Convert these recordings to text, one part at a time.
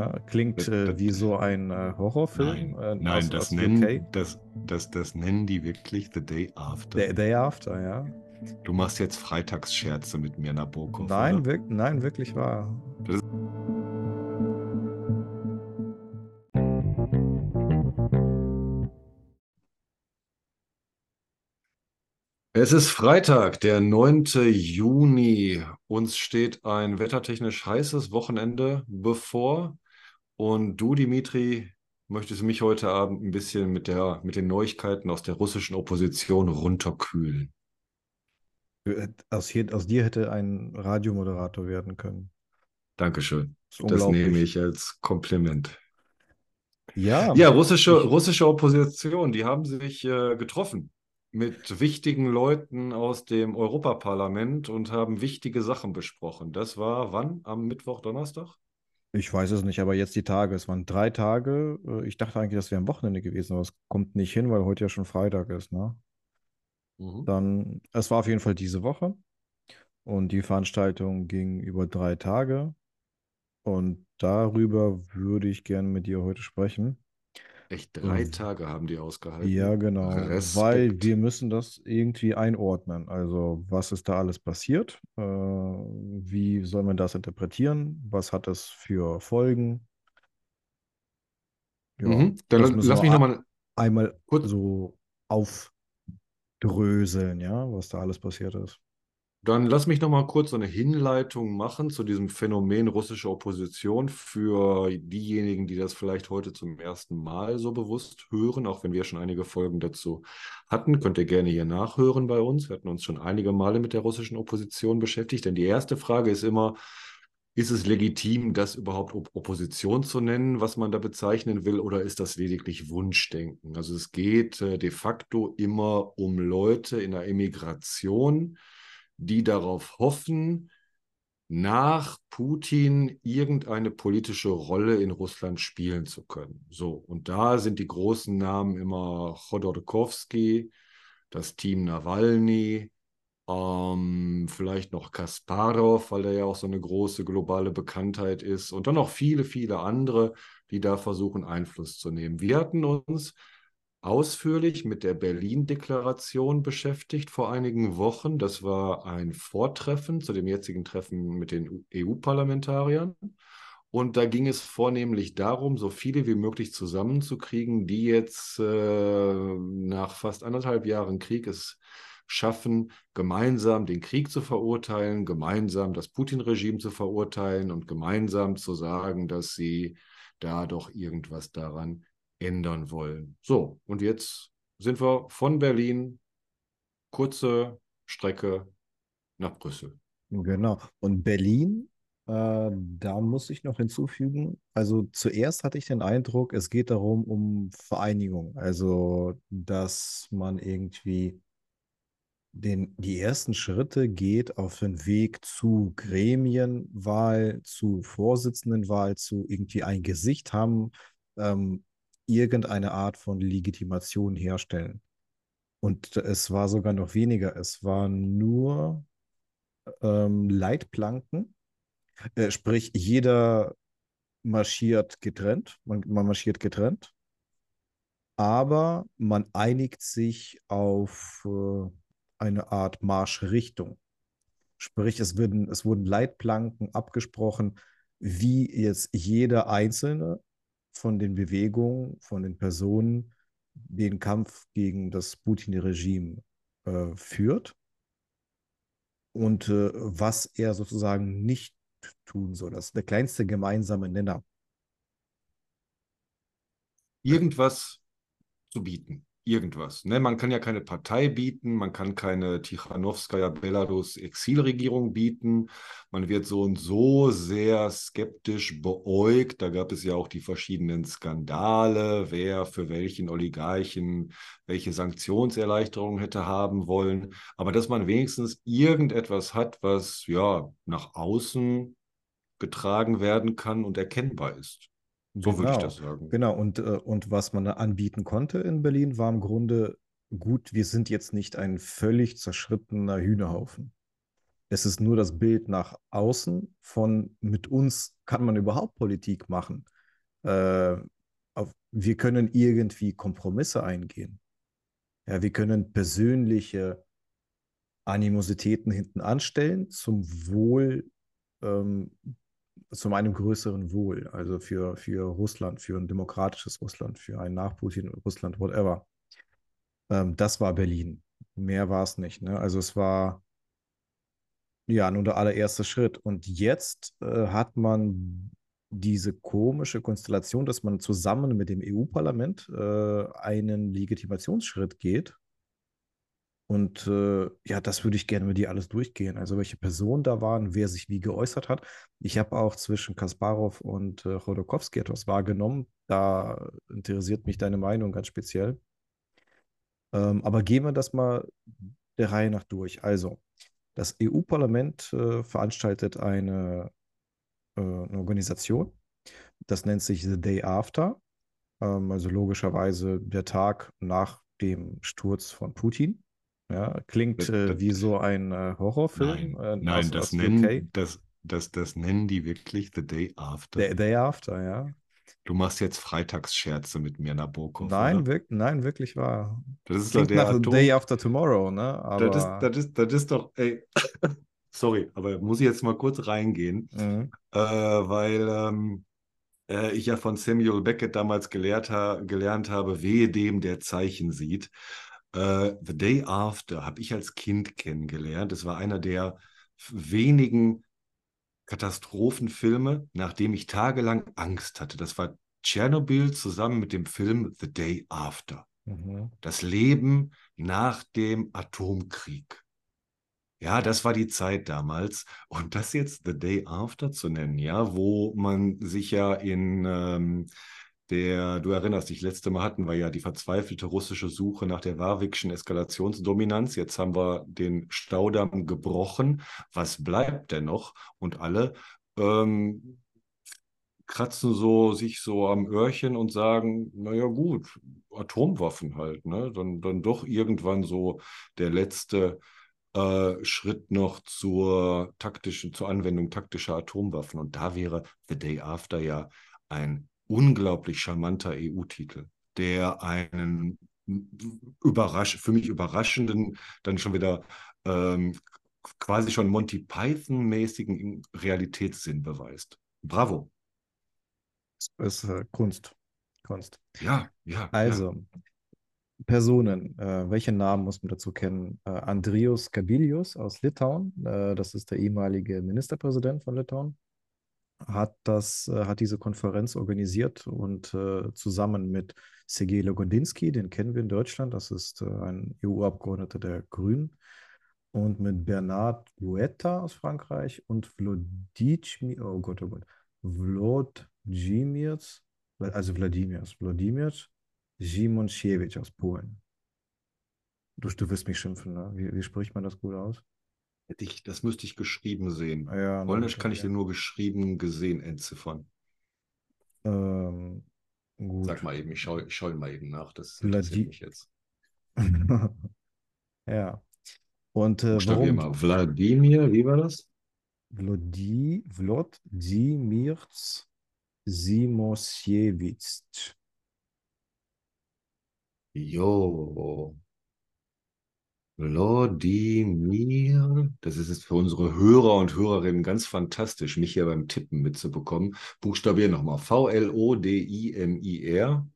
Ja, klingt Das- äh, das- wie so ein äh, Horrorfilm. Nein, äh, nein das, nennen, das, das, das nennen die wirklich The Day After. Day, Day After, ja. du machst jetzt Freitagsscherze mit mir, Nabokov. Nein, wirk nein, wirklich wahr. Es ist Freitag, der 9. Juni. Uns steht ein wettertechnisch heißes Wochenende bevor. Und du, Dimitri, möchtest mich heute Abend ein bisschen mit der, mit den Neuigkeiten aus der russischen Opposition runterkühlen. Äh, Aus, hier, aus dir hätte ein Radiomoderator werden können. Dankeschön. Das Das nehme ich als Kompliment. Ja, Ja, russische, russische Opposition, die haben sich äh, getroffen mit wichtigen Leuten aus dem Europaparlament und haben wichtige Sachen besprochen. Das war wann? Am Mittwoch, Donnerstag? Ich weiß es nicht, aber jetzt die Tage. Es waren drei Tage. Äh, Ich dachte eigentlich, das wäre am Wochenende gewesen, aber es kommt nicht hin, weil heute ja schon Freitag ist, ne? Mhm. Dann, es war auf jeden Fall diese Woche und die Veranstaltung ging über drei Tage und darüber würde ich gerne mit dir heute sprechen. Echt drei Mhm. Tage haben die ausgehalten. Ja, genau, Respekt. weil wir müssen das irgendwie einordnen. Also, was ist da alles passiert? Äh, wie soll man das interpretieren? Was hat das für Folgen? Ja, Mhm. Dann lass, mich nochmal einmal kurz, so aufdröseln, ja, was da alles passiert ist. Dann lass mich noch mal kurz eine Hinleitung machen zu diesem Phänomen russische Opposition für diejenigen, die das vielleicht heute zum ersten Mal so bewusst hören, auch wenn wir schon einige Folgen dazu hatten. Könnt ihr gerne hier nachhören bei uns. Wir hatten uns schon einige Male mit der russischen Opposition beschäftigt, denn die erste Frage ist immer, ist es legitim, das überhaupt Op Opposition zu nennen, was man da bezeichnen will, oder ist das lediglich Wunschdenken? Also es geht äh, de facto immer um Leute in der Emigration, die darauf hoffen, nach Putin irgendeine politische Rolle in Russland spielen zu können. So, und da sind die großen Namen immer Chodorkowski, das Team Nawalny, ähm, vielleicht noch Kasparov, weil er ja auch so eine große globale Bekanntheit ist, und dann noch viele, viele andere, die da versuchen, Einfluss zu nehmen. Wir hatten uns ausführlich mit der Berlin-Deklaration beschäftigt vor einigen Wochen. Das war ein Vortreffen zu dem jetzigen Treffen mit den EU-Parlamentariern. Und da ging es vornehmlich darum, so viele wie möglich zusammenzukriegen, die jetzt äh, nach fast anderthalb Jahren Krieg es schaffen, gemeinsam den Krieg zu verurteilen, gemeinsam das Putin-Regime zu verurteilen und gemeinsam zu sagen, dass sie da doch irgendwas daran ändern wollen. So, und jetzt sind wir von Berlin, kurze Strecke nach Brüssel. Genau. Und Berlin, äh, da muss ich noch hinzufügen, also zuerst hatte ich den Eindruck, es geht darum, um Vereinigung. Also, dass man irgendwie den, die ersten Schritte geht auf den Weg zu Gremienwahl, zu Vorsitzendenwahl, zu irgendwie ein Gesicht haben, ähm, irgendeine Art von Legitimation herstellen. Und es war sogar noch weniger. Es waren nur ähm, Leitplanken, äh, sprich jeder marschiert getrennt, man, man marschiert getrennt, aber man einigt sich auf äh, eine Art Marschrichtung. Sprich, es wurden, es wurden Leitplanken abgesprochen, wie jetzt jeder einzelne von den Bewegungen, von den Personen den Kampf gegen das Putin-Regime äh, führt und äh, was er sozusagen nicht tun soll. Das ist der kleinste gemeinsame Nenner. Irgendwas zu bieten. Irgendwas. Ne? Man kann ja keine Partei bieten, man kann keine Tichanowskaja Belarus Exilregierung bieten. Man wird so und so sehr skeptisch beäugt. Da gab es ja auch die verschiedenen Skandale, wer für welchen Oligarchen welche Sanktionserleichterungen hätte haben wollen. Aber dass man wenigstens irgendetwas hat, was ja nach außen getragen werden kann und erkennbar ist. So würde ich Genau, das sagen. genau. Und, äh, und was man anbieten konnte in Berlin, war im Grunde gut, wir sind jetzt nicht ein völlig zerschrittener Hühnerhaufen. Es ist nur das Bild nach außen von mit uns kann man überhaupt Politik machen. Äh, auf, wir können irgendwie Kompromisse eingehen. Ja, wir können persönliche Animositäten hinten anstellen zum Wohl, ähm, zu einem größeren Wohl, also für, für Russland, für ein demokratisches Russland, für ein Nach-Putin-Russland, whatever. Ähm, das war Berlin. Mehr war es nicht. Ne? Also es war ja nur der allererste Schritt. Und jetzt äh, hat man diese komische Konstellation, dass man zusammen mit dem EU-Parlament äh, einen Legitimationsschritt geht. Und äh, ja, das würde ich gerne mit dir alles durchgehen. Also welche Personen da waren, wer sich wie geäußert hat. Ich habe auch zwischen Kasparov und äh, Chodorkowski etwas wahrgenommen. Da interessiert mich deine Meinung ganz speziell. Ähm, aber gehen wir das mal der Reihe nach durch. Also, das EU-Parlament äh, veranstaltet eine, äh, eine, Organisation. Das nennt sich The Day After. Ähm, also logischerweise der Tag nach dem Sturz von Putin. Ja, klingt äh, wie so ein äh, Horrorfilm. Nein, äh, nein aus, das, aus nennen, das, das, das nennen die wirklich The Day After. The Day After, ja. Du machst jetzt Freitagsscherze mit mir, Nabokov. Nein, wirk nein, wirklich wahr. Das ist Klingt nach Atom Day After Tomorrow, ne? Aber... Das, ist, das, ist, das ist doch, ey, sorry, aber muss ich jetzt mal kurz reingehen, mhm. äh, weil ähm, äh, ich ja von Samuel Beckett damals gelehrt, ha gelernt habe, wehe dem, der Zeichen sieht. Äh, The Day After habe ich als Kind kennengelernt. Es war einer der wenigen Katastrophenfilme, nachdem ich tagelang Angst hatte. Das war Tschernobyl zusammen mit dem Film The Day After. Mhm. Das Leben nach dem Atomkrieg. Ja, das war die Zeit damals. Und das jetzt The Day After zu nennen, ja, wo man sich ja in ähm, der, du erinnerst dich, letzte Mal hatten wir ja die verzweifelte russische Suche nach der Warwickschen Eskalationsdominanz. Jetzt haben wir den Staudamm gebrochen. Was bleibt denn noch? Und alle ähm, kratzen so sich so am Öhrchen und sagen, naja gut, Atomwaffen halt, ne? Dann, dann doch irgendwann so der letzte äh, Schritt noch zur taktischen, zur Anwendung taktischer Atomwaffen. Und da wäre The Day After ja ein unglaublich charmanter EU-Titel, der einen überrasch für mich überraschenden, dann schon wieder ähm, quasi schon Monty Python-mäßigen Realitätssinn beweist. Bravo. Das ist äh, Kunst. Kunst. Ja, ja. Also, ja. Personen, äh, welche Namen muss man dazu kennen? Äh, Andrius Kabilius aus Litauen, äh, das ist der ehemalige Ministerpräsident von Litauen hat das, äh, hat diese Konferenz organisiert und äh, zusammen mit Sergej Logodinsky, den kennen wir in Deutschland, das ist äh, ein EU-Abgeordneter der Grünen, und mit Bernard Guetta aus Frankreich und Vladimir, oh Gott, oh Gott, Wladimir, also Wladimir, Wladimir Zimonsiewicz aus Polen. Du, du wirst mich schimpfen, ne? Wie, wie spricht man das gut aus? Hätte ich, das müsste ich geschrieben sehen. Ja, Polnisch kann ich dir nur geschrieben, gesehen entziffern. Ähm, gut. Sag mal eben, ich schaue ich schau mal eben nach. Das interessiert mich jetzt. ja. Und äh, warum? mal. Wladimir, wie war das? Vlodi, Vladimir Simosiewicz. Jo. Wladimir, das ist jetzt für unsere Hörer und Hörerinnen ganz fantastisch, mich hier beim Tippen mitzubekommen. Buchstabier nochmal. V-L-O-D-I-M-I-R.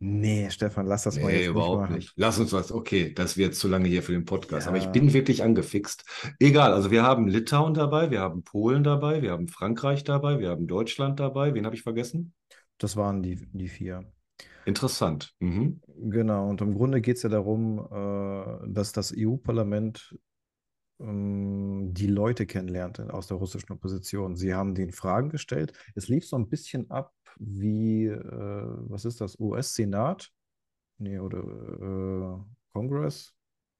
Nee, Stefan, lass das nee, mal jetzt überhaupt nicht, nicht. Lass uns was. Okay, das wird zu lange hier für den Podcast. Ja. Aber ich bin wirklich angefixt. Egal, also wir haben Litauen dabei, wir haben Polen dabei, wir haben Frankreich dabei, wir haben Deutschland dabei. Wen habe ich vergessen? Das waren die, die vier. Interessant. Mhm. Genau, und im Grunde geht es ja darum, äh, dass das EU-Parlament ähm, die Leute kennenlernt aus der russischen Opposition. Sie haben den Fragen gestellt. Es lief so ein bisschen ab wie, äh, was ist das, US-Senat? Nee, oder äh, Congress?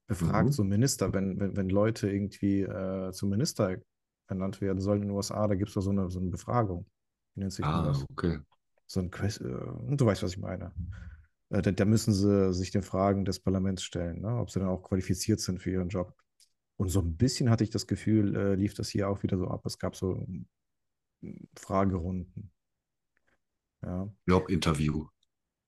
Befragt mhm. so Minister, wenn, wenn, wenn Leute irgendwie äh, zum Minister ernannt werden sollen in den USA, da gibt es da so eine, so eine Befragung. Wie nennt sich ah, das? okay so ein Quest, äh, du weißt, was ich meine. Äh, da, da, müssen sie sich den Fragen des Parlaments stellen, ne? ob sie dann auch qualifiziert sind für ihren Job. Und so ein bisschen hatte ich das Gefühl, äh, lief das hier auch wieder so ab. Es gab so mm, Fragerunden. Ja, Jobinterview.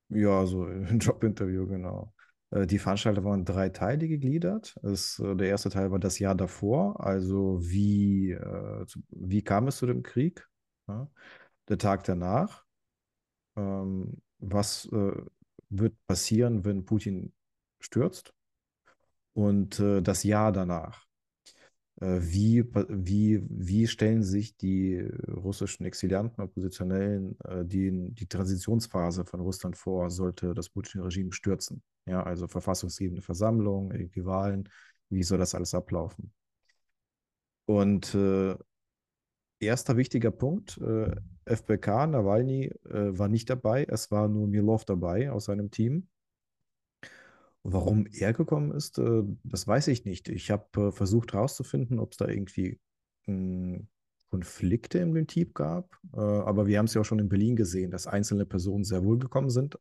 ja so ein Jobinterview, genau. Äh, die Veranstalter waren drei Teile gegliedert. Es, äh, der erste Teil war das Jahr davor, also wie, äh, wie kam es zu dem Krieg? Ja. Der Tag danach, ähm, was äh, wird passieren, wenn Putin stürzt? Und äh, das Jahr danach. Äh, wie, wie, wie stellen sich die russischen Exilianten, Oppositionellen, äh, die, die Transitionsphase von Russland vor, sollte das Putin-Regime stürzen? Ja, also verfassungsgebende Versammlung, irgendwie Wahlen, wie soll das alles ablaufen? Und äh, erster wichtiger Punkt, äh, FPK, Nawalny äh, war nicht dabei, es war nur Milov dabei aus seinem Team. Warum er gekommen ist, äh, das weiß ich nicht. Ich habe äh, versucht herauszufinden, ob es da irgendwie mh, Konflikte dem Team gab. Äh, aber wir haben es ja auch schon in Berlin gesehen, dass einzelne Personen sehr wohl gekommen sind.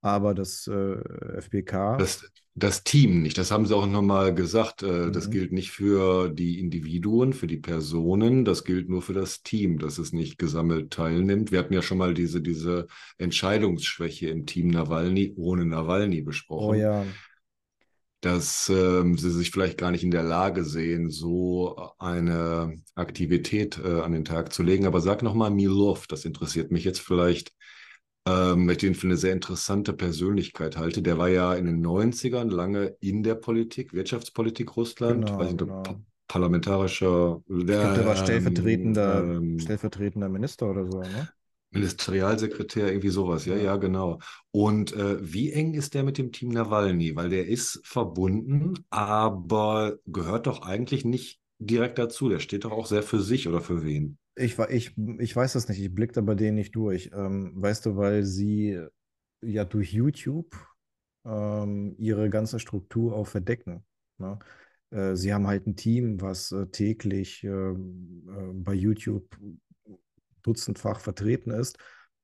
Aber das äh, FPK, Das, das Team nicht, das haben sie auch nochmal gesagt. Äh, das mhm, gilt nicht für die Individuen, für die Personen, das gilt nur für das Team, dass es nicht gesammelt teilnimmt. Wir hatten ja schon mal diese, diese Entscheidungsschwäche im Team Nawalny ohne Nawalny oh besprochen, ja, dass ähm, sie sich vielleicht gar nicht in der Lage sehen, so eine Aktivität äh, an den Tag zu legen. Aber sag nochmal Milov, das interessiert mich jetzt vielleicht ähm, ich den für eine sehr interessante Persönlichkeit halte. Der war ja in den 90ern lange in der Politik, Wirtschaftspolitik Russland, weiß genau, nicht, ob genau. parlamentarischer Ich glaube, der war ähm, stellvertretender, ähm, stellvertretender Minister oder so, ne? Ministerialsekretär, irgendwie sowas. Ja, Ja. ja, genau. Und äh, wie eng ist der mit dem Team Nawalny? Weil der ist verbunden, aber gehört doch eigentlich nicht direkt dazu. Der steht doch auch sehr für sich oder für wen? Ich, ich, ich weiß das nicht, ich blicke da bei denen nicht durch. Ähm, weißt du, weil sie ja durch YouTube ähm, ihre ganze Struktur auch verdecken. Ne? Äh, sie haben halt ein Team, was äh, täglich ähm, äh, bei YouTube dutzendfach vertreten ist.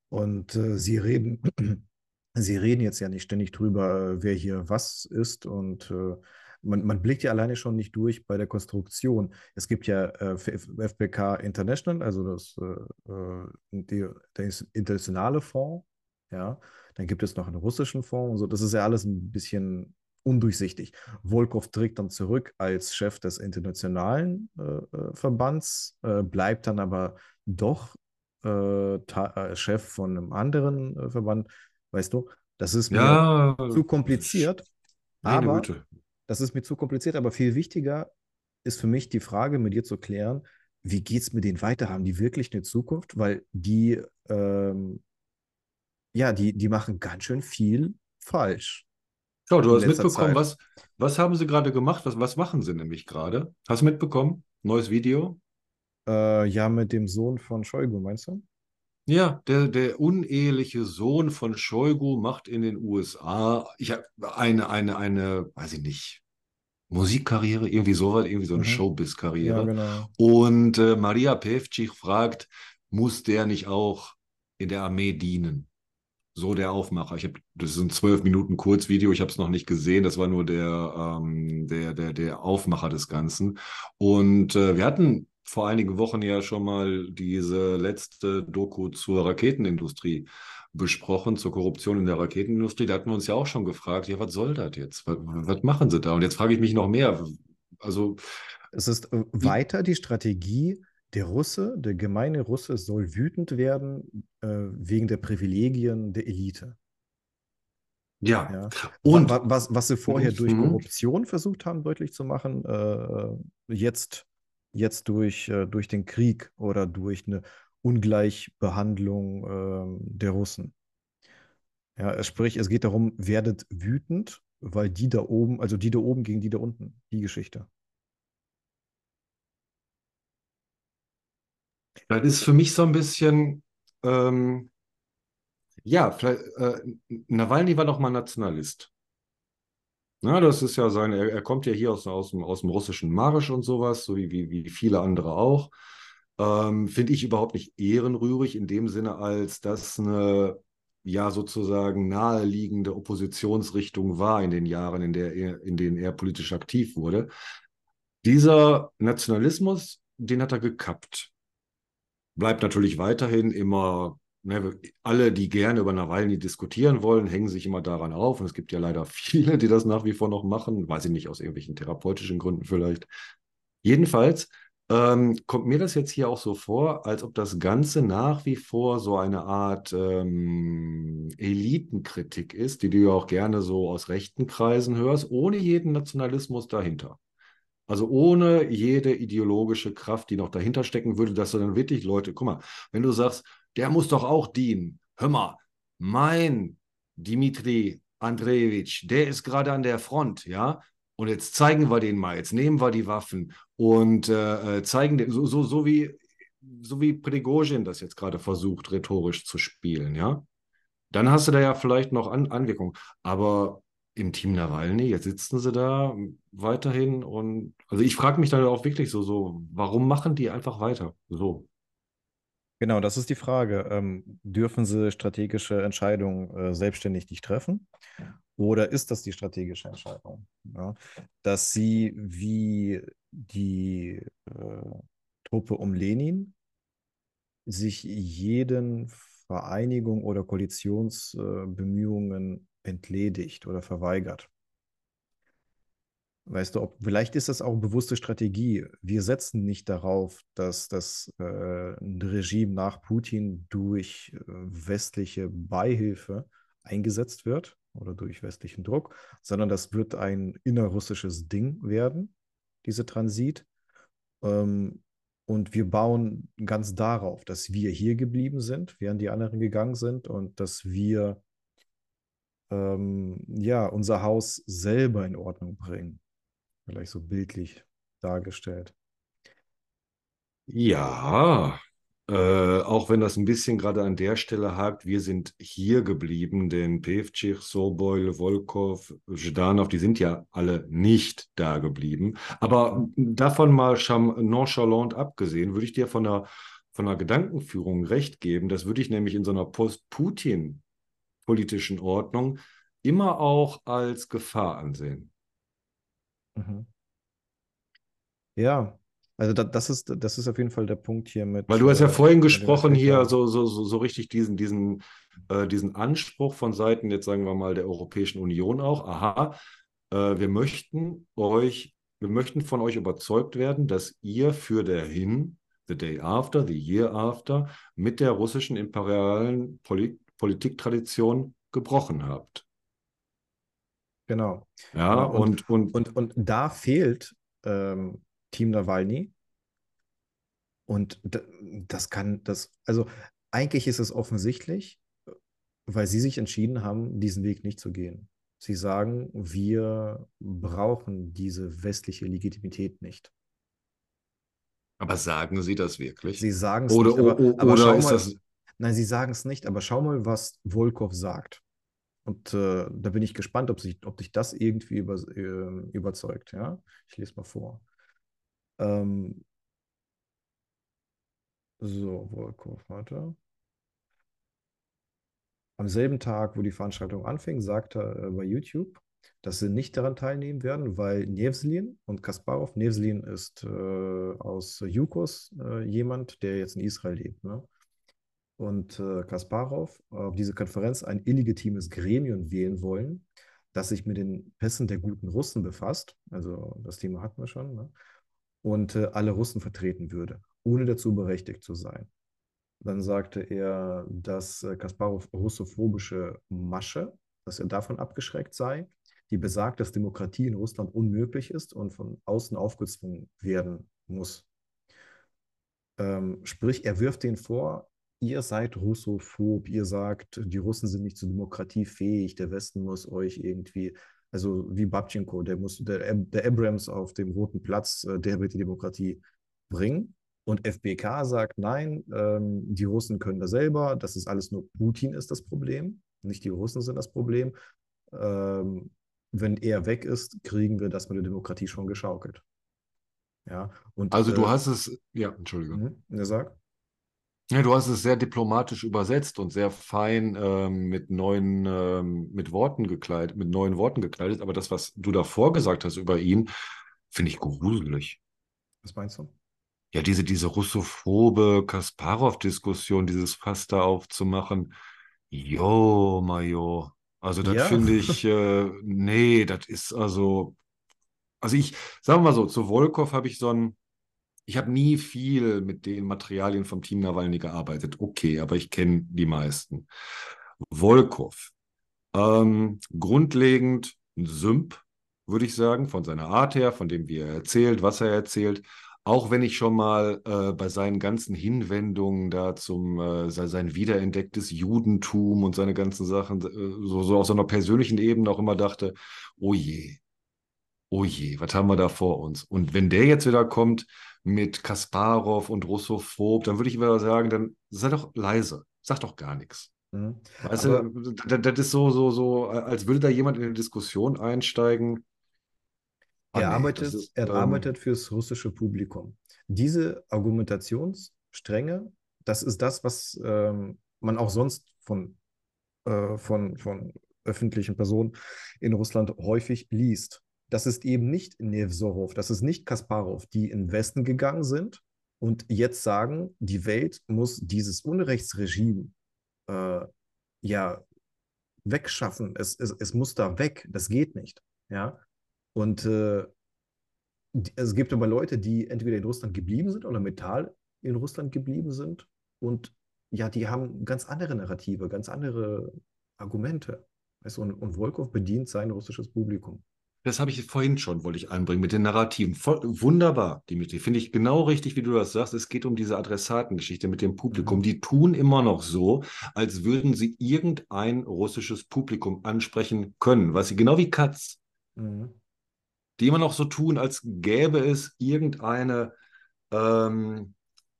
Und äh, sie reden, sie reden jetzt ja nicht ständig drüber, äh, wer hier was ist. Und äh, man, man blickt ja alleine schon nicht durch bei der Konstruktion. Es gibt ja äh, FBK International, also das, äh, äh, die, der internationale Fonds, ja. Dann gibt es noch einen russischen Fonds und so. Das ist ja alles ein bisschen undurchsichtig. Volkov trägt dann zurück als Chef des internationalen äh, äh, Verbands, äh, bleibt dann aber doch äh, äh, Chef von einem anderen Verband. Weißt du, das ist mir Ja, zu kompliziert, aber Güte. Das ist mir zu kompliziert, aber viel wichtiger ist für mich die Frage, mit dir zu klären, wie geht es mit denen weiter? Haben die wirklich eine Zukunft? Weil die, ähm, ja, die, die machen ganz schön viel falsch Ja, du hast mitbekommen, Zeit. was, was haben sie gerade gemacht? Was, was machen sie nämlich gerade? Hast du mitbekommen? Neues Video? Äh, ja, mit dem Sohn von Shoigu, meinst du? Ja, der, der uneheliche Sohn von Shoigu macht in den USA ich hab eine, eine, eine, weiß ich nicht, Musikkarriere, irgendwie sowas, irgendwie so eine Mhm. Ja, Showbiz-Karriere. genau. Und äh, Maria Pevcik fragt, muss der nicht auch in der Armee dienen? So der Aufmacher. Ich hab, das ist ein zwölf Minuten Kurzvideo, ich habe es noch nicht gesehen. Das war nur der, ähm, der, der, der Aufmacher des Ganzen. Und äh, wir hatten vor einigen Wochen ja schon mal diese letzte Doku zur Raketenindustrie besprochen, zur Korruption in der Raketenindustrie. Da hatten wir uns ja auch schon gefragt, ja, was soll das jetzt? Was, was machen sie da? Und jetzt frage ich mich noch mehr. Also, Es ist äh, weiter die Strategie, der Russe, der gemeine Russe soll wütend werden äh, wegen der Privilegien der Elite. ja. Ja. Und wa- Was, was sie vorher durch mhm. Korruption versucht haben, deutlich zu machen, äh, jetzt, jetzt durch, äh, durch den Krieg oder durch eine Ungleichbehandlung ähm, der Russen. Ja, sprich, es geht darum, werdet wütend, weil die da oben, also die da oben gegen die da unten, die Geschichte. das ist für mich so ein bisschen, ähm, ja, vielleicht, äh, Nawalny war doch mal Nationalist. Ja, das ist ja sein, er, er kommt ja hier aus, aus, dem, aus dem russischen Marsch und sowas, so wie, wie, wie viele andere auch. Ähm, finde ich überhaupt nicht ehrenrührig in dem Sinne, als das eine ja sozusagen naheliegende Oppositionsrichtung war in den Jahren, in der er, in denen er politisch aktiv wurde. Dieser Nationalismus, den hat er gekappt. Bleibt natürlich weiterhin immer, ne, alle, die gerne über Nawalny diskutieren wollen, hängen sich immer daran auf. Und es gibt ja leider viele, die das nach wie vor noch machen. Weiß ich nicht, aus irgendwelchen therapeutischen Gründen vielleicht. Jedenfalls ähm, kommt mir das jetzt hier auch so vor, als ob das Ganze nach wie vor so eine Art ähm, Elitenkritik ist, die du ja auch gerne so aus rechten Kreisen hörst, ohne jeden Nationalismus dahinter. Also ohne jede ideologische Kraft, die noch dahinter stecken würde, dass du dann wirklich Leute, guck mal, wenn du sagst, der muss doch auch dienen. Hör mal, mein Dimitri Andreevich, der ist gerade an der Front, ja. Und jetzt zeigen wir den mal, jetzt nehmen wir die Waffen und äh, äh zeigen den, so, so, so wie, so wie Prigozhin das jetzt gerade versucht, rhetorisch zu spielen, ja. Dann hast du da ja vielleicht noch An Anwirkungen. Aber im Team Nawalny, jetzt sitzen sie da weiterhin und also ich frage mich dann auch wirklich so, so, warum machen die einfach weiter? So. Genau, das ist die Frage. Ähm, dürfen sie strategische Entscheidungen äh, selbstständig nicht treffen? Oder ist das die strategische Entscheidung? Ja? Dass sie wie die äh, Truppe um Lenin sich jeden Vereinigung oder Koalitionsbemühungen äh, entledigt oder verweigert. Weißt du, ob, vielleicht ist das auch bewusste Strategie. Wir setzen nicht darauf, dass das äh, Regime nach Putin durch äh, westliche Beihilfe eingesetzt wird oder durch westlichen Druck, sondern das wird ein innerrussisches Ding werden, diese Transit. Ähm, und wir bauen ganz darauf, dass wir hier geblieben sind, während die anderen gegangen sind und dass wir ähm, ja, unser Haus selber in Ordnung bringen. Vielleicht so bildlich dargestellt. Ja, äh, auch wenn das ein bisschen gerade an der Stelle hakt, wir sind hier geblieben, denn Pevcich, Soboil, Volkov, Zhdanov, die sind ja alle nicht da geblieben. Aber davon mal nonchalant abgesehen, würde ich dir von einer, von einer Gedankenführung recht geben. Das würde ich nämlich in so einer Post-Putin-politischen Ordnung immer auch als Gefahr ansehen. Mhm. Ja, also da, das ist, das ist auf jeden Fall der Punkt hier mit. Weil du hast ja äh, vorhin gesprochen hier so, so, so, so richtig diesen, diesen, äh, diesen Anspruch von Seiten, jetzt sagen wir mal, der Europäischen Union auch, aha, äh, wir möchten euch, wir möchten von euch überzeugt werden, dass ihr für der Hin, the day after, the year after, mit der russischen imperialen Poli Politiktradition gebrochen habt. Genau. Ja, genau. Und, und, und, und, da fehlt ähm, Team Nawalny. Und das kann, das, also eigentlich ist es offensichtlich, weil sie sich entschieden haben, diesen Weg nicht zu gehen. Sie sagen, wir brauchen diese westliche Legitimität nicht. Aber sagen Sie das wirklich? Sie sagen es nicht. Aber, oder, aber ist mal, das. Nein, Sie sagen es nicht, aber schau mal, was Volkov sagt. Und äh, da bin ich gespannt, ob sich, ob dich das irgendwie über, äh, überzeugt. Ja? Ich lese mal vor. Ähm, so, Volkov, warte. Am selben Tag, wo die Veranstaltung anfing, sagte er äh, bei YouTube, dass sie nicht daran teilnehmen werden, weil Nevzlin und Kasparov, Nevzlin ist äh, aus Yukos äh, jemand, der jetzt in Israel lebt. Ne? Und äh, Kasparov auf diese Konferenz ein illegitimes Gremium wählen wollen, das sich mit den Pässen der guten Russen befasst. Also das Thema hatten wir schon. Ne? Und äh, alle Russen vertreten würde, ohne dazu berechtigt zu sein. Dann sagte er, dass äh, Kasparov russophobische Masche, dass er davon abgeschreckt sei, die besagt, dass Demokratie in Russland unmöglich ist und von außen aufgezwungen werden muss. Ähm, sprich, er wirft den vor, ihr seid russophob, ihr sagt, die Russen sind nicht zur Demokratie fähig, der Westen muss euch irgendwie, also wie Babchenko, der muss, der, der Abrams auf dem Roten Platz, äh, der wird die Demokratie bringen. Und FBK sagt, nein, ähm, die Russen können das selber, das ist alles nur Putin ist das Problem, nicht die Russen sind das Problem. Ähm, wenn er weg ist, kriegen wir das mit der Demokratie schon geschaukelt. Ja, und, also du äh, hast es, ja, Entschuldigung. Mhm, er sagt. Ja, du hast es sehr diplomatisch übersetzt und sehr fein ähm, mit neuen, ähm, mit Worten gekleidet, mit neuen Worten gekleidet. Aber das, was du davor gesagt hast über ihn, finde ich gruselig. Was meinst du? Ja, diese, diese russophobe Kasparov-Diskussion, dieses Fass da aufzumachen. Jo, Majo. Also, das Ja. finde ich, äh, nee, das ist also, also ich, sagen wir mal so, zu Volkov habe ich so ein, ich habe nie viel mit den Materialien vom Team Nawalny gearbeitet. Okay, aber ich kenne die meisten. Volkov, ähm, grundlegend ein Symp, würde ich sagen, von seiner Art her, von dem, wie er erzählt, was er erzählt. Auch wenn ich schon mal äh, bei seinen ganzen Hinwendungen da zum äh, se- sein wiederentdecktes Judentum und seine ganzen Sachen, äh, so, so auf so einer persönlichen Ebene auch immer dachte, oh je, oh je, was haben wir da vor uns? Und wenn der jetzt wieder kommt mit Kasparov und Russophob, dann würde ich wieder sagen, dann sei doch leise, sag doch gar nichts. Mhm. Weißt Aber- du, das, das ist so, so, so, als würde da jemand in eine Diskussion einsteigen. Ah, Er nee, arbeitet, ist, er ähm, arbeitet fürs russische Publikum. Diese Argumentationsstränge, das ist das, was ähm, man auch sonst von, äh, von, von öffentlichen Personen in Russland häufig liest. Das ist eben nicht Nevzorov, das ist nicht Kasparov, die in den Westen gegangen sind und jetzt sagen, die Welt muss dieses Unrechtsregime äh, ja wegschaffen. Es, es, es muss da weg. Das geht nicht. Ja. Und äh, es gibt aber Leute, die entweder in Russland geblieben sind oder mental in Russland geblieben sind. Und ja, die haben ganz andere Narrative, ganz andere Argumente. Weißt und, und Volkov bedient sein russisches Publikum. Das habe ich vorhin schon, wollte ich einbringen, mit den Narrativen. Voll, wunderbar, Dimitri. Finde ich genau richtig, wie du das sagst. Es geht um diese Adressatengeschichte mit dem Publikum. Mhm. Die tun immer noch so, als würden sie irgendein russisches Publikum ansprechen können. Was sie, genau wie Katz, Mhm. die immer noch so tun, als gäbe es irgendeine ähm,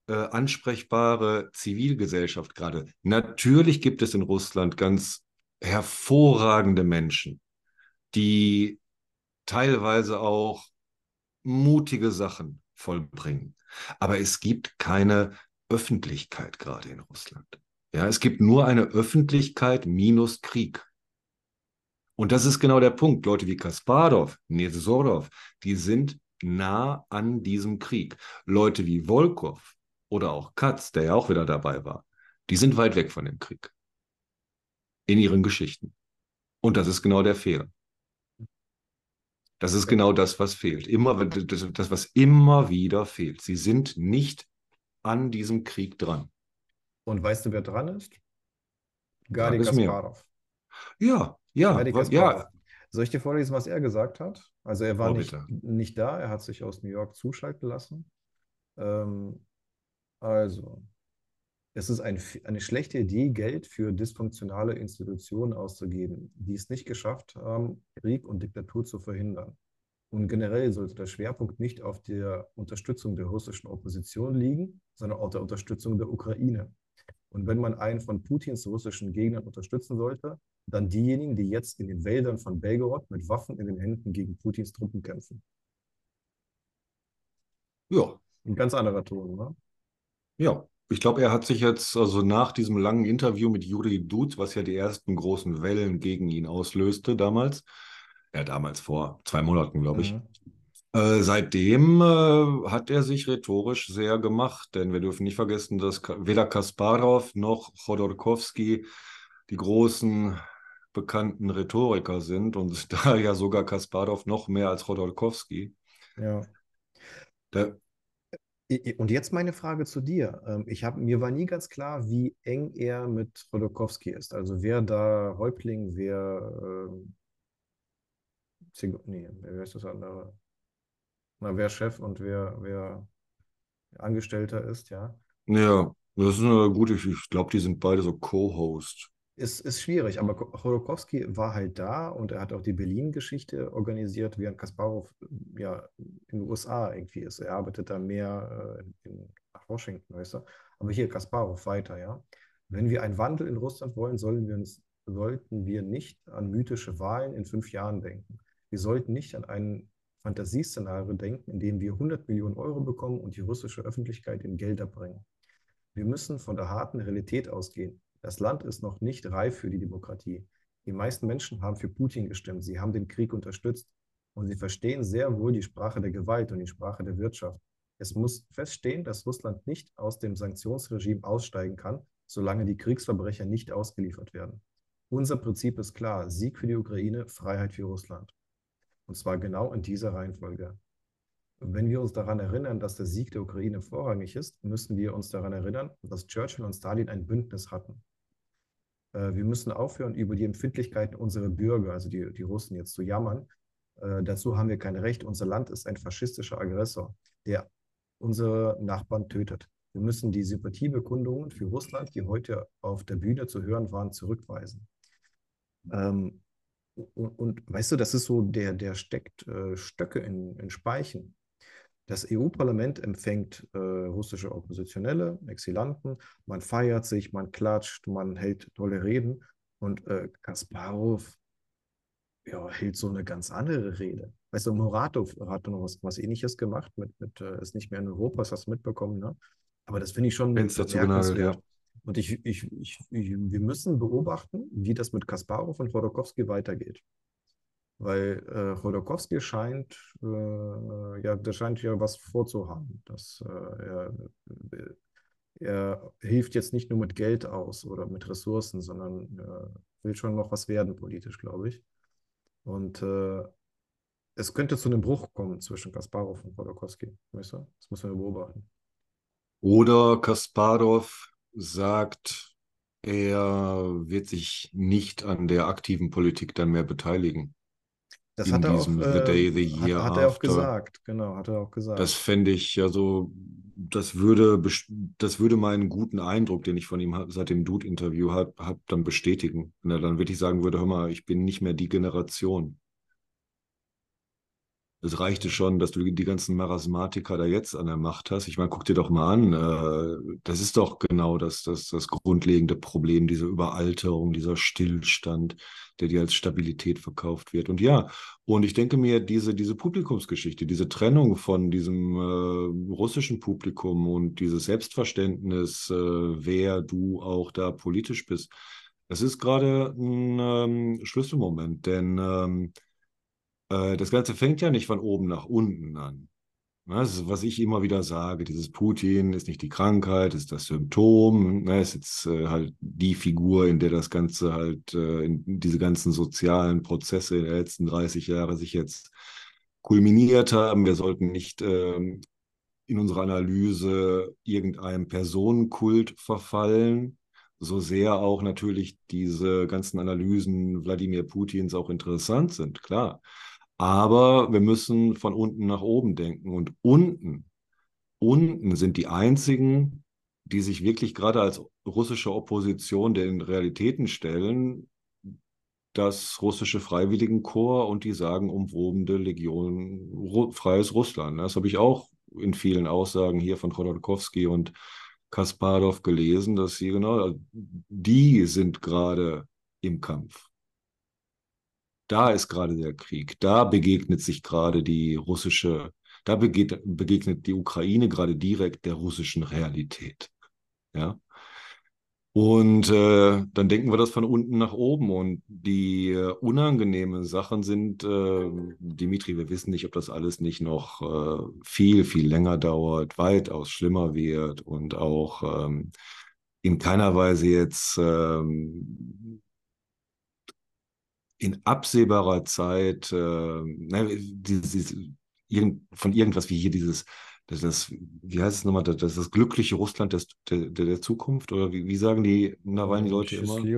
äh, ansprechbare Zivilgesellschaft gerade. Natürlich gibt es in Russland ganz hervorragende Menschen, die teilweise auch mutige Sachen vollbringen. Aber es gibt keine Öffentlichkeit gerade in Russland. Ja, es gibt nur eine Öffentlichkeit minus Krieg. Und das ist genau der Punkt. Leute wie Kasparov, Nevzorov, die sind nah an diesem Krieg. Leute wie Volkov oder auch Katz, der ja auch wieder dabei war, die sind weit weg von dem Krieg. In ihren Geschichten. Und das ist genau der Fehler. Das ist genau das, was fehlt. Immer, das, das, was immer wieder fehlt. Sie sind nicht an diesem Krieg dran. Und weißt du, wer dran ist? Mir. Kasparov. Ja, ja, Kasparov. ja. Soll ich dir vorlesen, was er gesagt hat? Also er war Oh, nicht, nicht da, er hat sich aus New York zuschalten lassen. Ähm, also, es ist ein, eine schlechte Idee, Geld für dysfunktionale Institutionen auszugeben, die es nicht geschafft haben, Krieg und Diktatur zu verhindern. Und generell sollte der Schwerpunkt nicht auf der Unterstützung der russischen Opposition liegen, sondern auf der Unterstützung der Ukraine. Und wenn man einen von Putins russischen Gegnern unterstützen sollte, dann diejenigen, die jetzt in den Wäldern von Belgorod mit Waffen in den Händen gegen Putins Truppen kämpfen. Ja, Ein ganz anderer Ton, ne? ja. Ich glaube, er hat sich jetzt, also nach diesem langen Interview mit Juri Dud, was ja die ersten großen Wellen gegen ihn auslöste damals, ja, damals vor zwei Monaten, glaube ich, Mhm. Äh, seitdem äh, hat er sich rhetorisch sehr gemacht, denn wir dürfen nicht vergessen, dass weder Kasparov noch Chodorkowski die großen bekannten Rhetoriker sind und da ja sogar Kasparov noch mehr als Chodorkowski. Ja. Der, Und jetzt meine Frage zu dir. Ähm, Ich hab, mir war nie ganz klar, wie eng er mit Chodorkowski ist. Also wer da Häuptling, wer, Zig- nee, wer ist das andere? Na, wer Chef und wer, wer Angestellter ist, ja. ja, das ist eine gute, ich glaube, die sind beide so Co-Host. Ist, ist schwierig, aber Ko- Chodorkowski war halt da und er hat auch die Berlin-Geschichte organisiert, während Kasparov ja in den USA irgendwie ist. Er arbeitet da mehr äh, in, nach Washington, weißt du? Aber hier Kasparov weiter, ja. Wenn wir einen Wandel in Russland wollen, sollen wir uns, sollten wir nicht an mythische Wahlen in fünf Jahren denken. Wir sollten nicht an ein Fantasieszenario denken, in dem wir 100 Millionen Euro bekommen und die russische Öffentlichkeit in Gelder bringen. Wir müssen von der harten Realität ausgehen. Das Land ist noch nicht reif für die Demokratie. Die meisten Menschen haben für Putin gestimmt. Sie haben den Krieg unterstützt. Und sie verstehen sehr wohl die Sprache der Gewalt und die Sprache der Wirtschaft. Es muss feststehen, dass Russland nicht aus dem Sanktionsregime aussteigen kann, solange die Kriegsverbrecher nicht ausgeliefert werden. Unser Prinzip ist klar, Sieg für die Ukraine, Freiheit für Russland. Und zwar genau in dieser Reihenfolge. Wenn wir uns daran erinnern, dass der Sieg der Ukraine vorrangig ist, müssen wir uns daran erinnern, dass Churchill und Stalin ein Bündnis hatten. Äh, wir müssen aufhören, über die Empfindlichkeiten unserer Bürger, also die, die Russen, jetzt zu jammern. Äh, dazu haben wir kein Recht. Unser Land ist ein faschistischer Aggressor, der unsere Nachbarn tötet. Wir müssen die Sympathiebekundungen für Russland, die heute auf der Bühne zu hören waren, zurückweisen. Ähm, und, und, weißt du, das ist so, der, der steckt äh, Stöcke in, in Speichen. Das EU-Parlament empfängt äh, russische Oppositionelle, Exilanten, man feiert sich, man klatscht, man hält tolle Reden und äh, Kasparov ja, hält so eine ganz andere Rede. Weißt du, Muratov hat noch was, was ähnliches gemacht, mit, mit äh, ist nicht mehr in Europa, hast du das mitbekommen, ne? Aber das finde ich schon Fenster zugenagelt, ja. Und ich, ich, ich, wir müssen beobachten, wie das mit Kasparov und Chodorkowski weitergeht. Weil äh, Chodorkowski scheint, äh, ja, der scheint ja was vorzuhaben. Dass, äh, er, er hilft jetzt nicht nur mit Geld aus oder mit Ressourcen, sondern äh, will schon noch was werden politisch, glaube ich. Und äh, es könnte zu einem Bruch kommen zwischen Kasparov und Chodorkowski. Weißt du? Das müssen wir beobachten. Oder Kasparov sagt, er wird sich nicht an der aktiven Politik dann mehr beteiligen. Das hat er, auch, äh, hat, hat er auch gesagt, genau, hat er auch gesagt. Das fände ich, also, das würde, das würde meinen guten Eindruck, den ich von ihm seit dem Dude-Interview habe, hab, dann bestätigen. Wenn er dann wirklich sagen würde, hör mal, ich bin nicht mehr die Generation. Es reichte schon, dass du die ganzen Marasmatiker da jetzt an der Macht hast. Ich meine, guck dir doch mal an. Äh, das ist doch genau das, das, das grundlegende Problem, diese Überalterung, dieser Stillstand, der dir als Stabilität verkauft wird. Und ja, und ich denke mir, diese, diese Publikumsgeschichte, diese Trennung von diesem äh, russischen Publikum und dieses Selbstverständnis, äh, wer du auch da politisch bist, das ist gerade ein ähm, Schlüsselmoment, denn ähm, äh, das Ganze fängt ja nicht von oben nach unten an. Das ist, was ich immer wieder sage, dieses Putin ist nicht die Krankheit, ist das Symptom, ne, ist jetzt äh, halt die Figur, in der das Ganze halt, äh, diese ganzen sozialen Prozesse in den letzten 30 Jahren sich jetzt kulminiert haben. Wir sollten nicht ähm, in unserer Analyse irgendeinem Personenkult verfallen, so sehr auch natürlich diese ganzen Analysen Wladimir Putins auch interessant sind, klar. Aber wir müssen von unten nach oben denken. Und unten, unten sind die einzigen, die sich wirklich gerade als russische Opposition den Realitäten stellen, das russische Freiwilligenkorps und die sagenumwobene Legion Freies Russland. Das habe ich auch in vielen Aussagen hier von Khodorkovsky und Kasparov gelesen, dass sie genau, die sind gerade im Kampf. Da ist gerade der Krieg. Da begegnet sich gerade die russische, da begegnet, begegnet die Ukraine gerade direkt der russischen Realität. Ja. Und äh, dann denken wir das von unten nach oben. Und die äh, unangenehmen Sachen sind, äh, Dimitri, wir wissen nicht, ob das alles nicht noch äh, viel, viel länger dauert, weitaus schlimmer wird und auch ähm, in keiner Weise jetzt ähm, in absehbarer Zeit äh, ne, dieses, von irgendwas wie hier dieses, das, das wie heißt es nochmal, das, das, das glückliche Russland des, der, der Zukunft oder wie, wie sagen die Nawalny-Leute immer?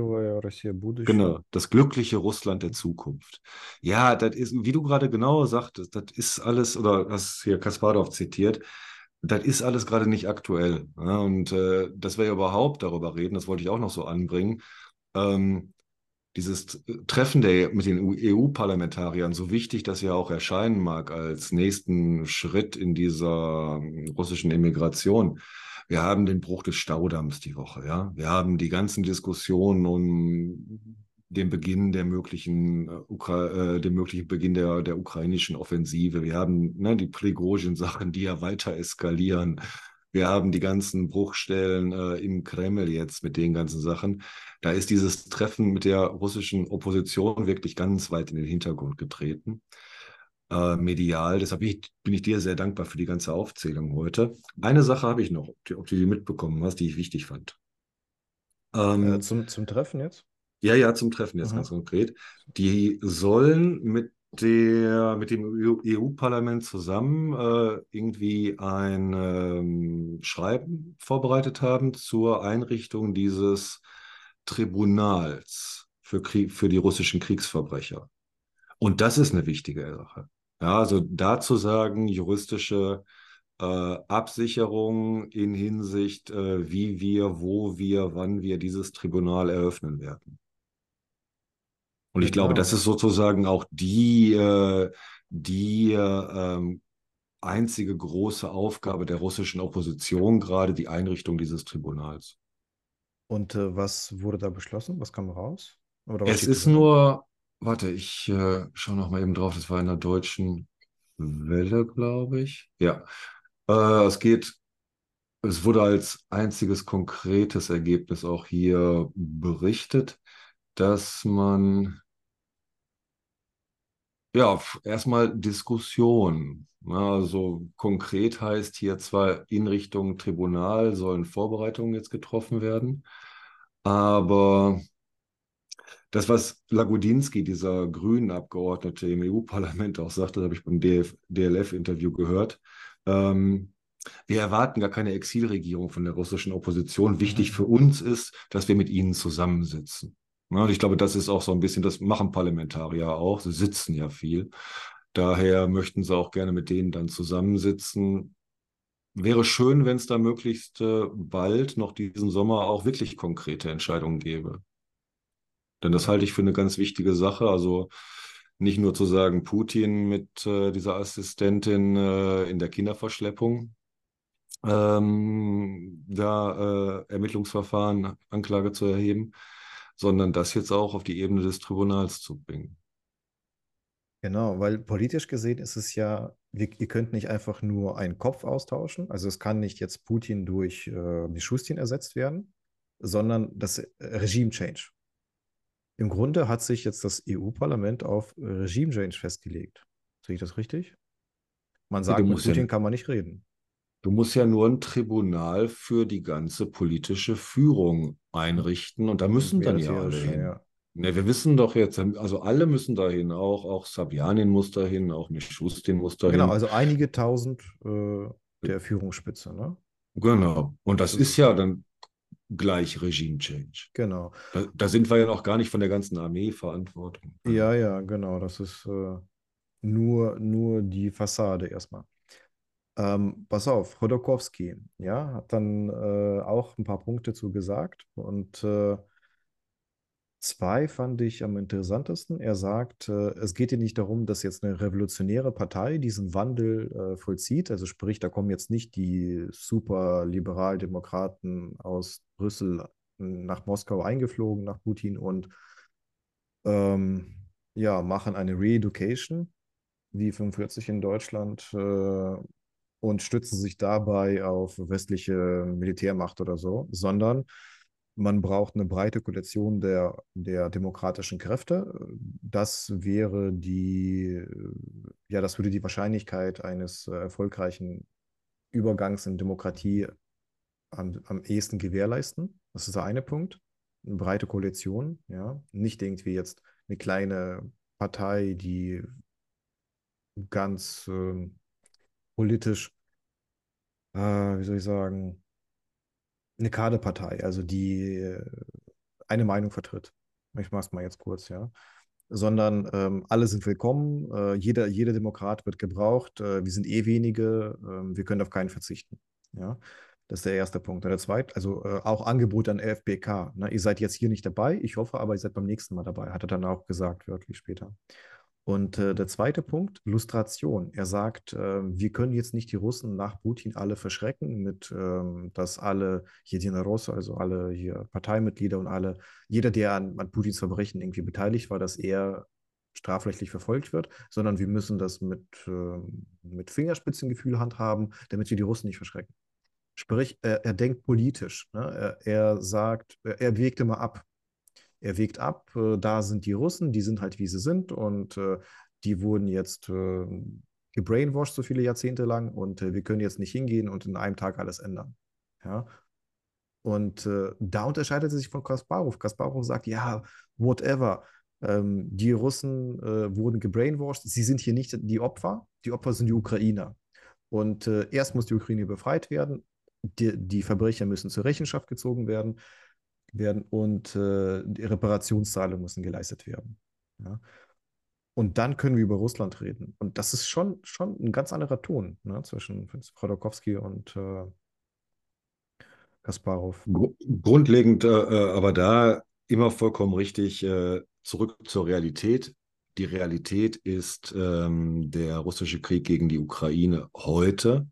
Genau, das glückliche Russland der Zukunft. Ja, das ist, wie du gerade genau sagtest, das ist alles, oder hast hier Kasparov zitiert, das ist alles gerade nicht aktuell. Ja, und äh, dass wir überhaupt darüber reden, das wollte ich auch noch so anbringen. Ähm, dieses Treffen der, mit den EU-Parlamentariern, so wichtig das ja auch erscheinen mag als nächsten Schritt in dieser ähm, russischen Immigration, wir haben den Bruch des Staudamms die Woche, ja. Wir haben die ganzen Diskussionen um den Beginn der möglichen, äh, Ukra äh, den möglichen Beginn der, der ukrainischen Offensive. Wir haben ne, die Prigozhin-Sachen, die ja weiter eskalieren. Wir haben die ganzen Bruchstellen äh, im Kreml jetzt mit den ganzen Sachen. Da ist dieses Treffen mit der russischen Opposition wirklich ganz weit in den Hintergrund getreten. äh, medial. Deshalb bin ich, bin ich, dir sehr dankbar für die ganze Aufzählung heute. Eine Sache habe ich noch, ob, du die mitbekommen hast, die ich wichtig fand. Ähm, äh, zum, zum Treffen jetzt? Ja, ja, zum Treffen jetzt mhm. ganz konkret. Die sollen mit der, mit dem EU-Parlament zusammen äh, irgendwie ein ähm, Schreiben vorbereitet haben zur Einrichtung dieses Tribunals für, Krieg, für die russischen Kriegsverbrecher. Und das ist eine wichtige Sache. Ja, also dazu sagen, juristische äh, Absicherung in Hinsicht, äh, wie wir, wo wir, wann wir dieses Tribunal eröffnen werden. Und ich genau. glaube, das ist sozusagen auch die, äh, die äh, einzige große Aufgabe der russischen Opposition, gerade die Einrichtung dieses Tribunals. Und äh, was wurde da beschlossen? Was kam raus? es ist nur, warte, ich äh, schaue noch mal eben drauf, das war in der deutschen Welle, glaube ich. Ja, äh, es geht, es wurde als einziges konkretes Ergebnis auch hier berichtet, dass man ja, erstmal Diskussion. Also konkret heißt hier zwar in Richtung Tribunal sollen Vorbereitungen jetzt getroffen werden, aber das, was Lagudinski, dieser grünen Abgeordnete im EU-Parlament auch sagte, habe ich beim DLF-Interview gehört, ähm, wir erwarten gar keine Exilregierung von der russischen Opposition. Wichtig mhm. für uns ist, dass wir mit ihnen zusammensitzen. Ja, und ich glaube, das ist auch so ein bisschen, das machen Parlamentarier auch. Sie sitzen ja viel. Daher möchten sie auch gerne mit denen dann zusammensitzen. Wäre schön, wenn es da möglichst äh, bald noch diesen Sommer auch wirklich konkrete Entscheidungen gäbe. Denn das halte ich für eine ganz wichtige Sache. Also nicht nur zu sagen, Putin mit äh, dieser Assistentin äh, in der Kinderverschleppung, ähm, da äh, Ermittlungsverfahren, Anklage zu erheben, sondern das jetzt auch auf die Ebene des Tribunals zu bringen. Genau, weil politisch gesehen ist es ja, wir, ihr könnt nicht einfach nur einen Kopf austauschen. Also es kann nicht jetzt Putin durch äh, Mischustin ersetzt werden, sondern das Regime-Change. Im Grunde hat sich jetzt das EU-Parlament auf Regime-Change festgelegt. Sehe ich das richtig? Man sagt, mit Putin ja, kann man nicht reden. Du musst ja nur ein Tribunal für die ganze politische Führung einrichten und da müssen dann ja alle hin. Ja. Ne, wir wissen doch jetzt, also alle müssen dahin, auch, auch Sabjanin muss dahin, auch Mischustin muss dahin. Genau, also einige tausend äh, der Führungsspitze, ne? Genau. Und das, ist ja dann gleich Regime Change. Genau. Da, da, sind wir ja noch gar nicht von der ganzen Armee verantwortlich. Ja, ja, genau. Das ist äh, nur, nur die Fassade erstmal. Ähm, pass auf, Chodorkowski, ja, hat dann äh, auch ein paar Punkte zu gesagt und äh, zwei fand ich am interessantesten. Er sagt, äh, es geht hier nicht darum, dass jetzt eine revolutionäre Partei diesen Wandel äh, vollzieht. Also sprich, da kommen jetzt nicht die super Liberaldemokraten aus Brüssel nach Moskau eingeflogen, nach Putin und ähm, ja, machen eine Re-Education, wie 45 in Deutschland, äh, und stützen sich dabei auf westliche Militärmacht oder so, sondern man braucht eine breite Koalition der, der demokratischen Kräfte. Das wäre die, ja, das würde die Wahrscheinlichkeit eines erfolgreichen Übergangs in Demokratie am, am ehesten gewährleisten. Das ist der eine Punkt. Eine breite Koalition, ja. Nicht irgendwie jetzt eine kleine Partei, die ganz äh, politisch, äh, wie soll ich sagen, eine Kaderpartei, also die äh, eine Meinung vertritt. Ich mache es mal jetzt kurz, ja. Sondern ähm, alle sind willkommen, äh, jeder, jeder Demokrat wird gebraucht, äh, wir sind eh wenige, äh, wir können auf keinen verzichten. Ja. Das ist der erste Punkt. Und der zweite, also äh, auch Angebot an FBK. Ne? Ihr seid jetzt hier nicht dabei, ich hoffe aber, ihr seid beim nächsten Mal dabei, hat er dann auch gesagt, wörtlich später. Und äh, der zweite Punkt, Lustration. Er sagt, äh, wir können jetzt nicht die Russen nach Putin alle verschrecken, mit ähm, dass alle Jedina Rossa, also alle hier Parteimitglieder und alle, jeder, der an, an Putins Verbrechen irgendwie beteiligt war, dass er strafrechtlich verfolgt wird, sondern wir müssen das mit, äh, mit Fingerspitzengefühl handhaben, damit wir die Russen nicht verschrecken. Sprich, er, er denkt politisch. Ne? Er, er, sagt, er wägt immer ab. Er wägt ab, äh, da sind die Russen, die sind halt wie sie sind und äh, die wurden jetzt äh, gebrainwashed so viele Jahrzehnte lang und äh, wir können jetzt nicht hingehen und in einem Tag alles ändern. Ja. Und äh, da unterscheidet er sich von Kasparov. Kasparov sagt, ja, whatever. Ähm, die Russen äh, wurden gebrainwashed. Sie sind hier nicht die Opfer. Die Opfer sind die Ukrainer. Und erst muss die Ukraine befreit werden. Die, die, Verbrecher müssen zur Rechenschaft gezogen werden, werden und äh, die Reparationszahlungen müssen geleistet werden. Ja. Und dann können wir über Russland reden. Und das ist schon, schon ein ganz anderer Ton ne, zwischen Chodorkowski und äh, Kasparov. Grundlegend, äh, äh, aber da immer vollkommen richtig, äh, zurück zur Realität. Die Realität ist ähm, der russische Krieg gegen die Ukraine heute.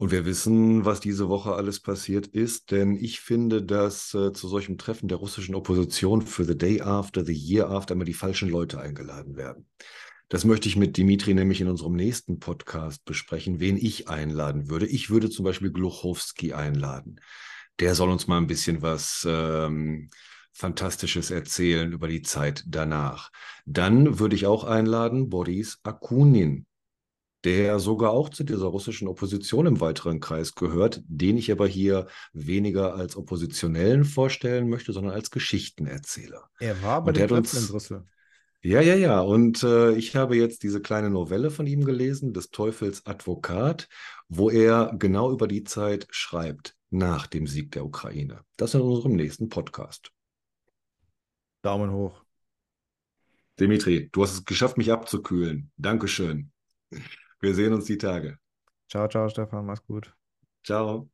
Und wir wissen, was diese Woche alles passiert ist, denn ich finde, dass äh, zu solchem Treffen der russischen Opposition für The Day After, The Year After immer die falschen Leute eingeladen werden. Das möchte ich mit Dimitri nämlich in unserem nächsten Podcast besprechen, wen ich einladen würde. Ich würde zum Beispiel Gluchowski einladen. Der soll uns mal ein bisschen was ähm, Fantastisches erzählen über die Zeit danach. Dann würde ich auch einladen Boris Akunin der sogar auch zu dieser russischen Opposition im weiteren Kreis gehört, den ich aber hier weniger als Oppositionellen vorstellen möchte, sondern als Geschichtenerzähler. Er war bei den Treffen in Brüssel. Ja, ja, ja. Und äh, ich habe jetzt diese kleine Novelle von ihm gelesen, des Teufels Advokat, wo er genau über die Zeit schreibt, nach dem Sieg der Ukraine. Das in unserem nächsten Podcast. Daumen hoch. Dimitri, du hast es geschafft, mich abzukühlen. Dankeschön. Wir sehen uns die Tage. Ciao, ciao, Stefan. Mach's gut. Ciao.